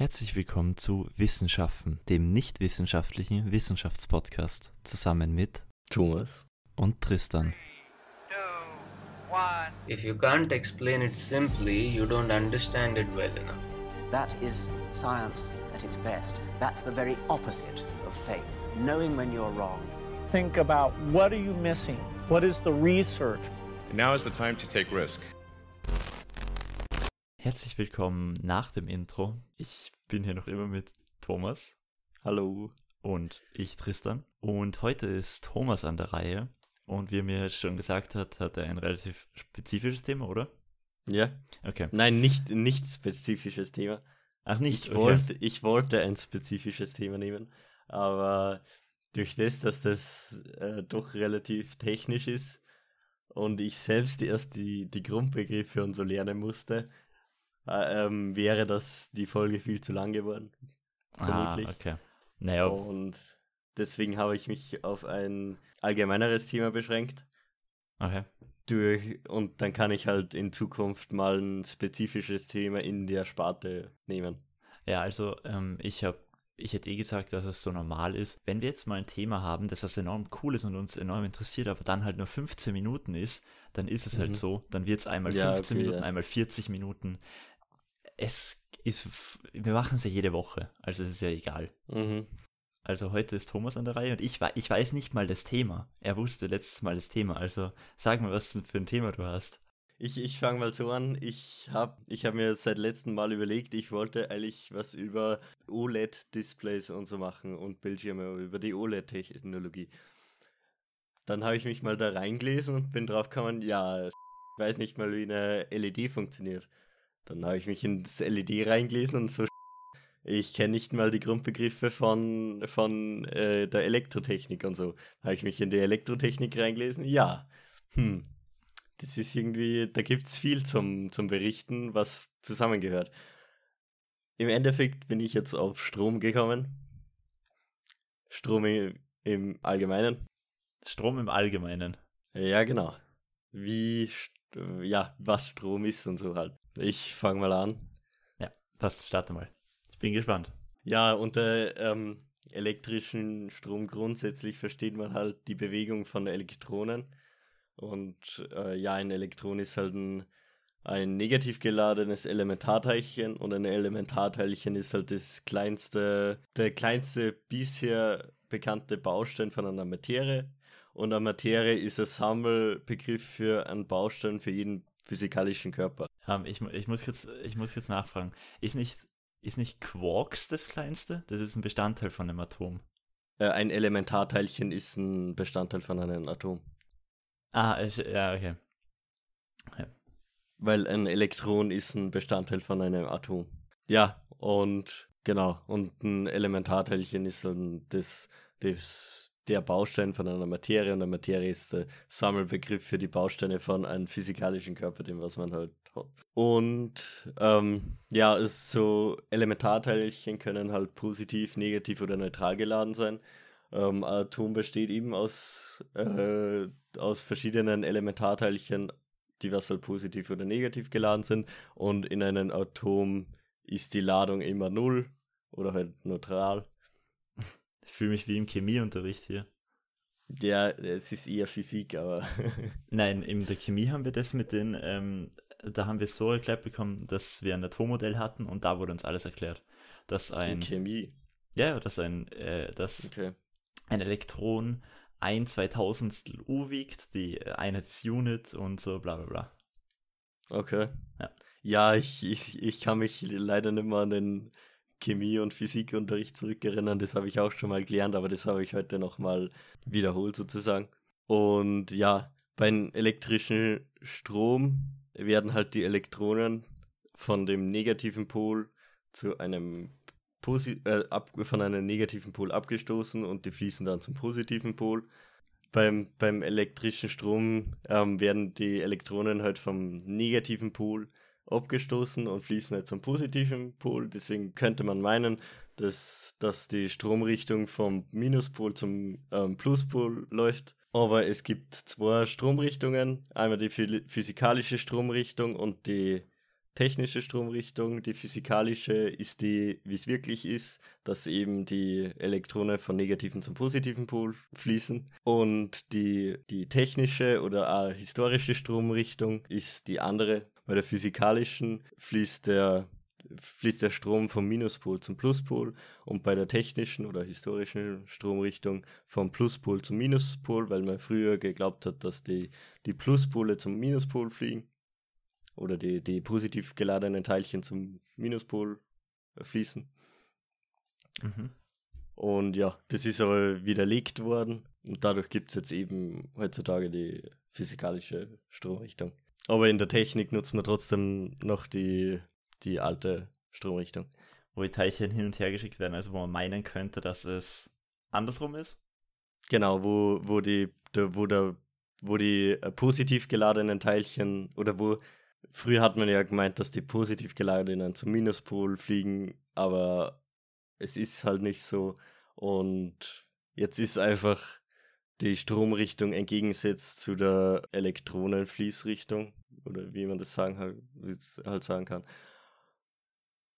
Herzlich willkommen zu Wissenschaften, dem nicht wissenschaftlichen Wissenschaftspodcast, zusammen mit Thomas und Tristan. If you can't explain it simply, you don't understand it well enough. That is science at its best. That's the very opposite of faith. Knowing when you're wrong. Think about what are you missing? What is the research? Now is the time to take risk. Herzlich willkommen nach dem Intro. Ich bin hier noch immer mit Thomas. Hallo. Und ich Tristan. Und heute ist Thomas an der Reihe. Und wie er mir schon gesagt hat, hat er ein relativ spezifisches Thema, oder? Ja. Okay. Nein, nicht, nicht spezifisches Thema. Ach nicht? Ich, okay. wollte, ich wollte ein spezifisches Thema nehmen, aber durch das, dass das äh, doch relativ technisch ist und ich selbst erst die, die Grundbegriffe und so lernen musste, äh, ähm, wäre das die Folge viel zu lang geworden. Ah, vermutlich. okay. Naja, Und deswegen habe ich mich auf ein allgemeineres Thema beschränkt. okay. Durch, und dann kann ich halt in Zukunft mal ein spezifisches Thema in der Sparte nehmen. Ja, also ähm, ich habe, ich hätte eh gesagt, dass es so normal ist. Wenn wir jetzt mal ein Thema haben, das was enorm cool ist und uns enorm interessiert, aber dann halt nur 15 Minuten ist, dann ist es halt Mhm. so. Dann wird es einmal Ja, 15 okay, Minuten, ja. einmal 40 Minuten. Es ist, wir machen es ja jede Woche, also es ist ja egal. Mhm. Also heute ist Thomas an der Reihe und ich, ich weiß nicht mal das Thema. Er wusste letztes Mal das Thema, also sag mal, was für ein Thema du hast. Ich, ich fange mal so an. Ich habe ich hab mir seit letztem Mal überlegt, ich wollte eigentlich was über OLED-Displays und so machen und Bildschirme über die OLED-Technologie. Dann habe ich mich mal da reingelesen und bin drauf gekommen, ja, ich weiß nicht mal, wie eine LED funktioniert. Dann habe ich mich in das LED reingelesen und so, ich kenne nicht mal die Grundbegriffe von, von äh, der Elektrotechnik und so. Habe ich mich in die Elektrotechnik reingelesen? Ja. Hm. Das ist irgendwie, da gibt es viel zum, zum Berichten, was zusammengehört. Im Endeffekt bin ich jetzt auf Strom gekommen. Strom im, Allgemeinen. Strom im Allgemeinen. Ja, genau. Wie, ja, was Strom ist und so halt. Ich fange mal an. Ja, passt, starte mal. Ich bin gespannt. Ja, unter ähm, elektrischen Strom grundsätzlich versteht man halt die Bewegung von Elektronen. Und äh, ja, ein Elektron ist halt ein, ein negativ geladenes Elementarteilchen und ein Elementarteilchen ist halt das kleinste, der kleinste bisher bekannte Baustein von einer Materie. Und eine Materie ist ein Sammelbegriff für einen Baustein für jeden physikalischen Körper. Ähm, ich, ich, muss kurz, ich muss kurz nachfragen. Ist nicht, ist nicht Quarks das kleinste? Das ist ein Bestandteil von einem Atom. Äh, ein Elementarteilchen ist ein Bestandteil von einem Atom. Ah, ich, ja, okay. Weil ein Elektron ist ein Bestandteil von einem Atom. Ja, und genau, und ein Elementarteilchen ist dann das, das, der Baustein von einer Materie und eine Materie ist der Sammelbegriff für die Bausteine von einem physikalischen Körper, dem was man halt hat. Und ähm, ja, ist so Elementarteilchen können halt positiv, negativ oder neutral geladen sein. Ähm, Atom besteht eben aus, äh, aus verschiedenen Elementarteilchen, die was halt positiv oder negativ geladen sind. Und in einem Atom ist die Ladung immer null oder halt neutral. Ich fühle mich wie im Chemieunterricht hier. Ja, es ist eher Physik, aber Nein, in der Chemie haben wir das mit den, ähm, da haben wir es so erklärt bekommen, dass wir ein Atommodell hatten und da wurde uns alles erklärt. Dass in ein, Chemie. ja, ja, dass ein, äh, dass Okay. ein Elektron ein Zweitausendstel U wiegt, die Einheit ist Unit und so bla bla bla. Okay. Ja. Ja, ich, ich, ich kann mich leider nicht mehr an den Chemie- und Physikunterricht zurückerinnern. Das habe ich auch schon mal gelernt, aber das habe ich heute nochmal wiederholt sozusagen. Und ja, beim elektrischen Strom werden halt die Elektronen von dem negativen Pol zu einem Posi äh, ab, von einem negativen Pol abgestoßen und die fließen dann zum positiven Pol. Beim, beim elektrischen Strom ähm, werden die Elektronen halt vom negativen Pol abgestoßen und fließen halt zum positiven Pol. Deswegen könnte man meinen, dass, dass die Stromrichtung vom Minuspol zum ähm, Pluspol läuft. Aber es gibt zwei Stromrichtungen. Einmal die phy- physikalische Stromrichtung und die technische Stromrichtung, die physikalische ist die, wie es wirklich ist, dass eben die Elektronen von negativen zum positiven Pol fließen. Und die, die technische oder historische Stromrichtung ist die andere. Bei der physikalischen fließt der fließt der Strom vom Minuspol zum Pluspol und bei der technischen oder historischen Stromrichtung vom Pluspol zum Minuspol, weil man früher geglaubt hat, dass die, die Pluspole zum Minuspol fliegen oder die, die positiv geladenen Teilchen zum Minuspol äh, fließen. Mhm. Und ja, das ist aber widerlegt worden und dadurch gibt es jetzt eben heutzutage die physikalische Stromrichtung. Aber in der Technik nutzt man trotzdem noch die, die alte Stromrichtung. Wo die Teilchen hin und her geschickt werden, also wo man meinen könnte, dass es andersrum ist. Genau, wo, wo die, der, wo der, wo die äh, positiv geladenen Teilchen oder wo früher hat man ja gemeint, dass die positiv geladenen zum Minuspol fliegen, aber es ist halt nicht so. Und jetzt ist einfach die Stromrichtung entgegensetzt zu der Elektronenfließrichtung oder wie man das sagen halt, halt sagen kann.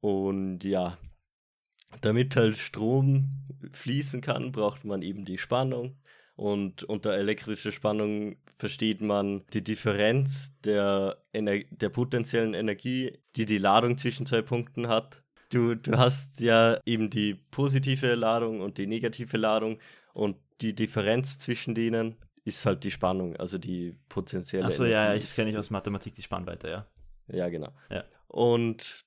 Und ja, damit halt Strom fließen kann, braucht man eben die Spannung. Und unter elektrischer Spannung versteht man die Differenz der, Ener der potenziellen Energie, die die Ladung zwischen zwei Punkten hat. Du, du hast ja eben die positive Ladung und die negative Ladung und die Differenz zwischen denen ist halt die Spannung, also die potenzielle Achso, ja, ja, ich kenne ich aus Mathematik die Spannweite, ja. Ja, genau. Ja. Und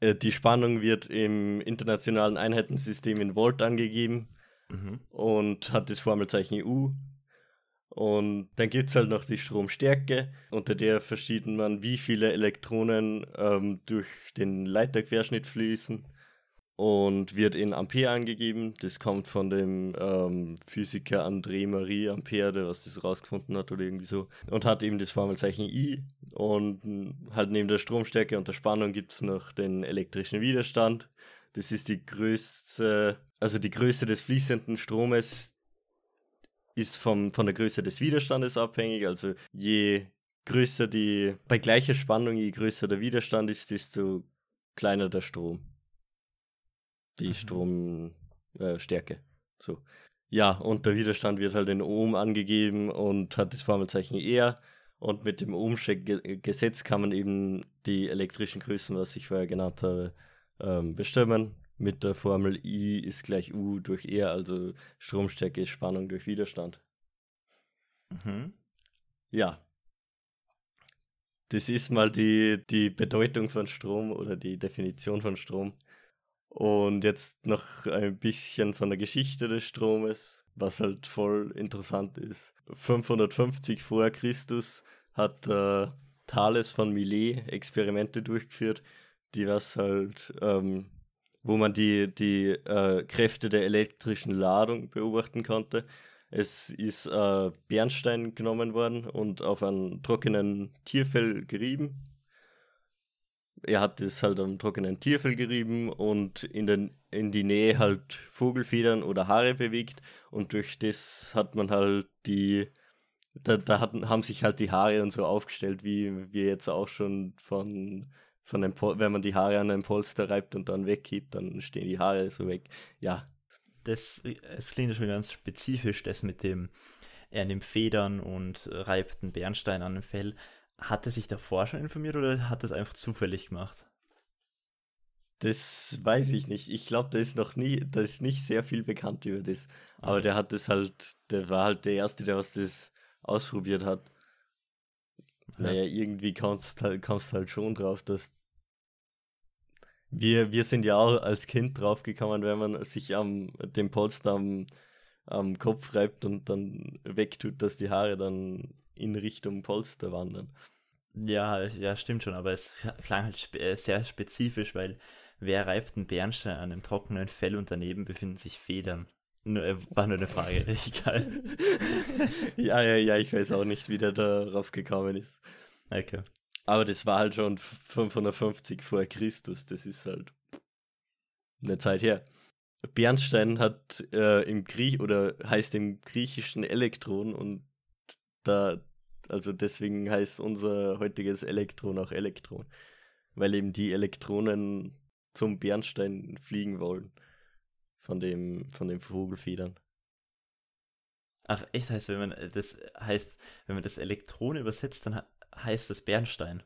äh, die Spannung wird im internationalen Einheitensystem in Volt angegeben Mhm. und hat das Formelzeichen U. Und dann gibt es halt noch die Stromstärke, unter der versteht man, wie viele Elektronen ähm, durch den Leiterquerschnitt fließen und wird in Ampere angegeben. Das kommt von dem ähm, Physiker André Marie Ampere, der was das rausgefunden hat oder irgendwie so. Und hat eben das Formelzeichen I. Und mm, halt neben der Stromstärke und der Spannung gibt es noch den elektrischen Widerstand. Das ist die größte, also die Größe des fließenden Stromes ist vom, von der Größe des Widerstandes abhängig. Also je größer die, bei gleicher Spannung, je größer der Widerstand ist, desto kleiner der Strom. Die Mhm. Stromstärke. so. Ja, und der Widerstand wird halt in Ohm angegeben und hat das Formelzeichen R. Und mit dem Ohmsche Ge- Gesetz kann man eben die elektrischen Größen, was ich vorher genannt habe, ähm, bestimmen. Mit der Formel I ist gleich U durch R, also Stromstärke ist Spannung durch Widerstand. Mhm. Ja. Das ist mal die, die Bedeutung von Strom oder die Definition von Strom. Und jetzt noch ein bisschen von der Geschichte des Stromes, was halt voll interessant ist. 550 vor Christus hat äh, Thales von Millet Experimente durchgeführt, die was halt, ähm, wo man die, die äh, Kräfte der elektrischen Ladung beobachten konnte. Es ist äh, Bernstein genommen worden und auf einen trockenen Tierfell gerieben. Er hat es halt am trockenen Tierfell gerieben und in, den, in die Nähe halt Vogelfedern oder Haare bewegt und durch das hat man halt die, da, da hatten, haben sich halt die Haare und so aufgestellt, wie wir jetzt auch schon von, von dem, Pol- wenn man die Haare an einem Polster reibt und dann wegkippt, dann stehen die Haare so weg. Ja, Das, es klingt schon ganz spezifisch, das mit dem, er nimmt Federn und reibt einen Bernstein an dem Fell. Hat er sich davor schon informiert oder hat er es einfach zufällig gemacht? Das weiß ich nicht. Ich glaube, da ist noch nie, da ist nicht sehr viel bekannt über das. Aber der hat das halt, der war halt der Erste, der was das ausprobiert hat. Naja, irgendwie kommst halt, kommst halt schon drauf, dass wir, wir sind ja auch als Kind drauf gekommen, wenn man sich am dem Polster am, am Kopf reibt und dann wegtut, dass die Haare dann in Richtung Polster wandern. Ja, ja, stimmt schon, aber es klang halt spe äh, sehr spezifisch, weil wer reibt einen Bernstein an einem trockenen Fell und daneben befinden sich Federn? Nur, äh, war nur eine Frage, egal. ja, ja, ja, ich weiß auch nicht, wie der darauf gekommen ist. Okay. Aber das war halt schon 550 vor Christus, das ist halt eine Zeit her. Bernstein hat äh, im Griech oder heißt im griechischen Elektron und da also deswegen heißt unser heutiges Elektron auch Elektron. Weil eben die Elektronen zum Bernstein fliegen wollen. Von dem, von den Vogelfedern. Ach, echt heißt, wenn man das heißt, wenn man das Elektron übersetzt, dann heißt das Bernstein.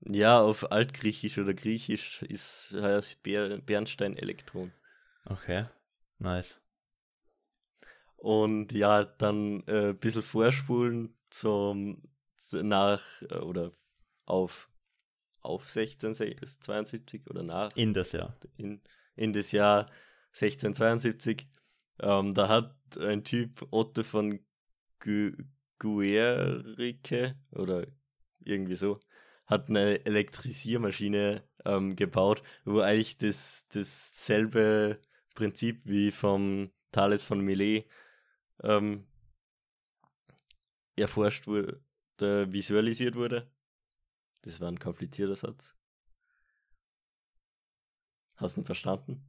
Ja, auf Altgriechisch oder Griechisch ist heißt Ber Bernstein Elektron. Okay, nice. Und ja, dann ein äh, bisschen vorspulen zum nach äh, oder auf auf 1672 oder nach. In das Jahr. In, in das Jahr 1672. Ähm, da hat ein Typ Otto von Gu Guericke oder irgendwie so, hat eine Elektrisiermaschine ähm, gebaut, wo eigentlich das, dasselbe Prinzip wie vom Thales von Millet ähm, erforscht wurde, visualisiert wurde. Das war ein komplizierter Satz. Hast du ihn verstanden?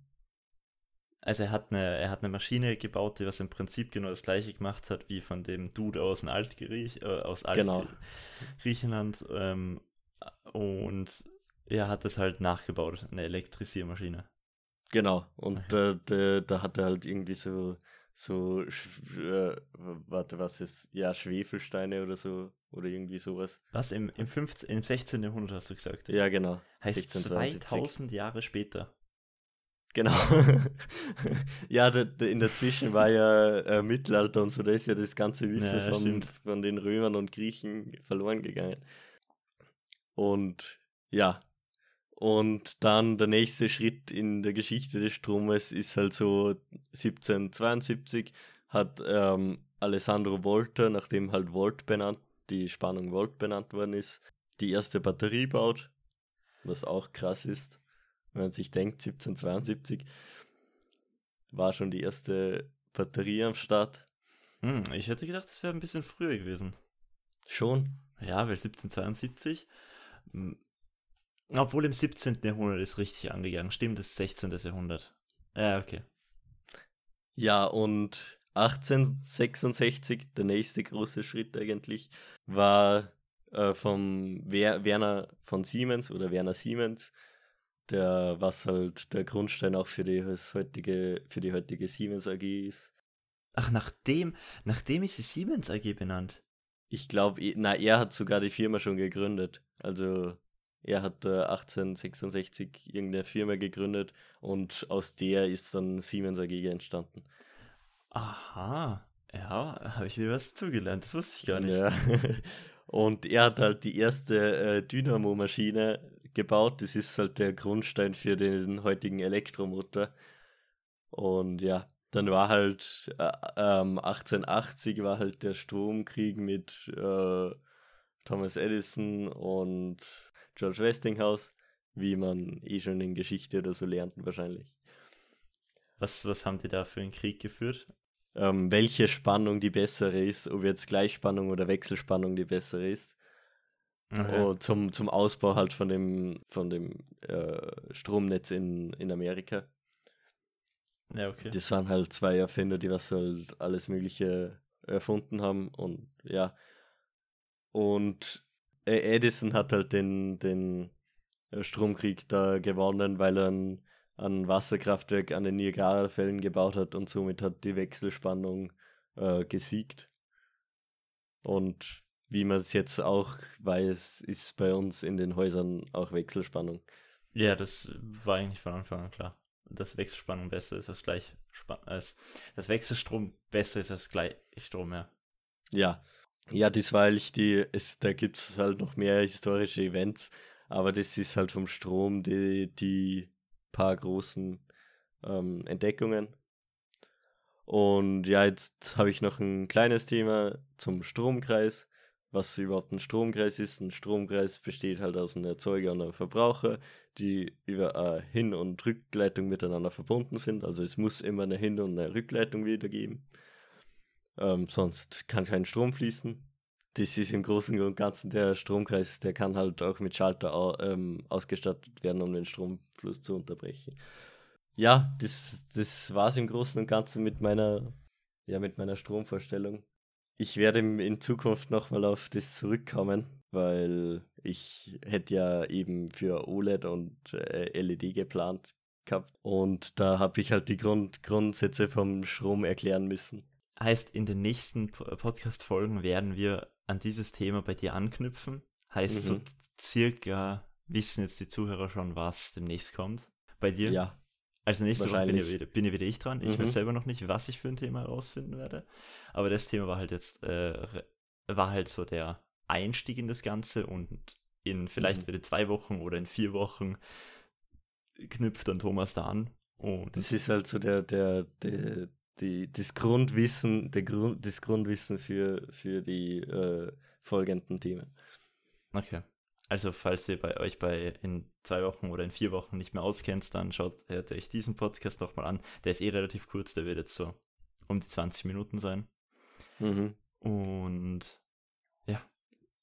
Also er hat, eine, er hat eine Maschine gebaut, die was im Prinzip genau das gleiche gemacht hat wie von dem Dude aus, Altgriech, äh, aus Altgriechenland. Genau. Ähm, und er hat das halt nachgebaut, eine Elektrisiermaschine. Genau, und okay. da, da hat er halt irgendwie so so, äh, warte, was ist, ja, Schwefelsteine oder so, oder irgendwie sowas. Was, im, im, 15, im 16. Jahrhundert hast du gesagt? Ja, genau. Heißt 2000 Jahre später. Genau. ja, da, da in der Zwischen war ja äh, Mittelalter und so, da ist ja das ganze Wissen ja, von, von den Römern und Griechen verloren gegangen. Und ja, und dann der nächste Schritt in der Geschichte des Stromes ist halt so 1772 hat ähm, Alessandro Volta, nachdem halt Volt benannt, die Spannung Volt benannt worden ist, die erste Batterie baut, was auch krass ist, wenn man sich denkt, 1772 war schon die erste Batterie am Start. Hm, ich hätte gedacht, es wäre ein bisschen früher gewesen. Schon? Ja, weil 1772 obwohl im 17. Jahrhundert ist richtig angegangen. Stimmt, das ist 16. Jahrhundert. Ja, okay. Ja, und 1866, der nächste große Schritt eigentlich, war äh, vom Wer Werner von Siemens oder Werner Siemens, der was halt der Grundstein auch für die heutige, für die heutige Siemens AG ist. Ach, nachdem, nachdem ist die Siemens AG benannt. Ich glaube, na, er hat sogar die Firma schon gegründet. Also er hat äh, 1866 irgendeine Firma gegründet und aus der ist dann Siemens AG entstanden. Aha, ja, habe ich wieder was zugelernt, das wusste ich gar nicht. Ja. und er hat halt die erste äh, Dynamo-Maschine gebaut, das ist halt der Grundstein für den heutigen Elektromotor. Und ja, dann war halt äh, ähm, 1880 war halt der Stromkrieg mit äh, Thomas Edison und George Westinghouse, wie man eh schon in Geschichte oder so lernt wahrscheinlich. Was, was haben die da für einen Krieg geführt? Ähm, welche Spannung die bessere ist, ob jetzt Gleichspannung oder Wechselspannung die bessere ist. Okay. Oh, zum, zum Ausbau halt von dem, von dem äh, Stromnetz in, in Amerika. Ja, okay. Das waren halt zwei Erfinder, die was halt alles Mögliche erfunden haben und ja. Und Edison hat halt den, den äh, Stromkrieg da gewonnen, weil er ein, ein Wasserkraftwerk an den Niagara-Fällen gebaut hat und somit hat die Wechselspannung äh, gesiegt. Und wie man es jetzt auch weiß, ist bei uns in den Häusern auch Wechselspannung. Ja, das war eigentlich von Anfang an klar. Dass Wechselspannung besser ist als gleich als das Wechselstrom besser ist als Gleichstrom, ja. Ja, ja, das war eigentlich die, es, da gibt es halt noch mehr historische Events, aber das ist halt vom Strom die, die paar großen ähm, Entdeckungen. Und ja, jetzt habe ich noch ein kleines Thema zum Stromkreis. Was überhaupt ein Stromkreis ist. Ein Stromkreis besteht halt aus einem Erzeuger und einem Verbraucher, die über eine Hin- und Rückleitung miteinander verbunden sind. Also es muss immer eine Hin- und eine Rückleitung wieder geben. Ähm, sonst kann kein Strom fließen. Das ist im Großen und Ganzen der Stromkreis, der kann halt auch mit Schalter ähm, ausgestattet werden, um den Stromfluss zu unterbrechen. Ja, das, das war es im Großen und Ganzen mit meiner, ja, mit meiner Stromvorstellung. ich werde in Zukunft nochmal auf das zurückkommen, weil ich hätte ja eben für OLED und äh, LED geplant gehabt. Und da habe ich halt die Grund Grundsätze vom Strom erklären müssen. Heißt, in den nächsten Podcast-Folgen werden wir an dieses Thema bei dir anknüpfen. Heißt, mhm. so circa wissen jetzt die Zuhörer schon, was demnächst kommt. Bei dir? Ja. Also nächste Woche bin ja, wieder, bin ja wieder ich dran. Ich mhm. weiß selber noch nicht, was ich für ein Thema herausfinden werde. Aber das Thema war halt jetzt, äh, war halt so der Einstieg in das Ganze und in vielleicht mhm. wieder zwei Wochen oder in vier Wochen knüpft dann Thomas da an. Und das ist halt so der, der, der, die, das Grundwissen, der Grund, das Grundwissen für, für die äh, folgenden Themen. Okay. Also, falls ihr bei euch bei in zwei Wochen oder in vier Wochen nicht mehr auskennt, dann schaut euch diesen Podcast nochmal an. Der ist eh relativ kurz, der wird jetzt so um die 20 Minuten sein. Mhm. Und ja,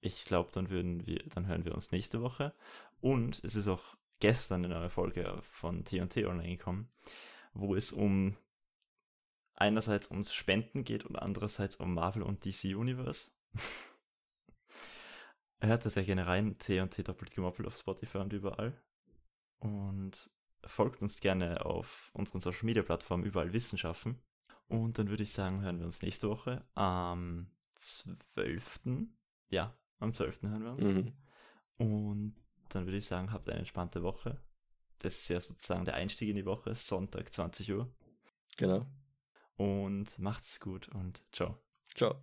ich glaube, dann würden wir, dann hören wir uns nächste Woche. Und es ist auch gestern eine neue Folge von TNT online gekommen, wo es um einerseits ums Spenden geht und andererseits um Marvel und DC Universe. Hört das ja gerne rein, TNT doppelt gemoppelt auf Spotify und überall. Und folgt uns gerne auf unseren Social Media Plattformen überall Wissenschaften. Und dann würde ich sagen, hören wir uns nächste Woche am 12. Ja, am 12. hören wir uns. Mhm. Und dann würde ich sagen, habt eine entspannte Woche. Das ist ja sozusagen der Einstieg in die Woche, Sonntag 20 Uhr. Genau. Und macht's gut und ciao. Ciao.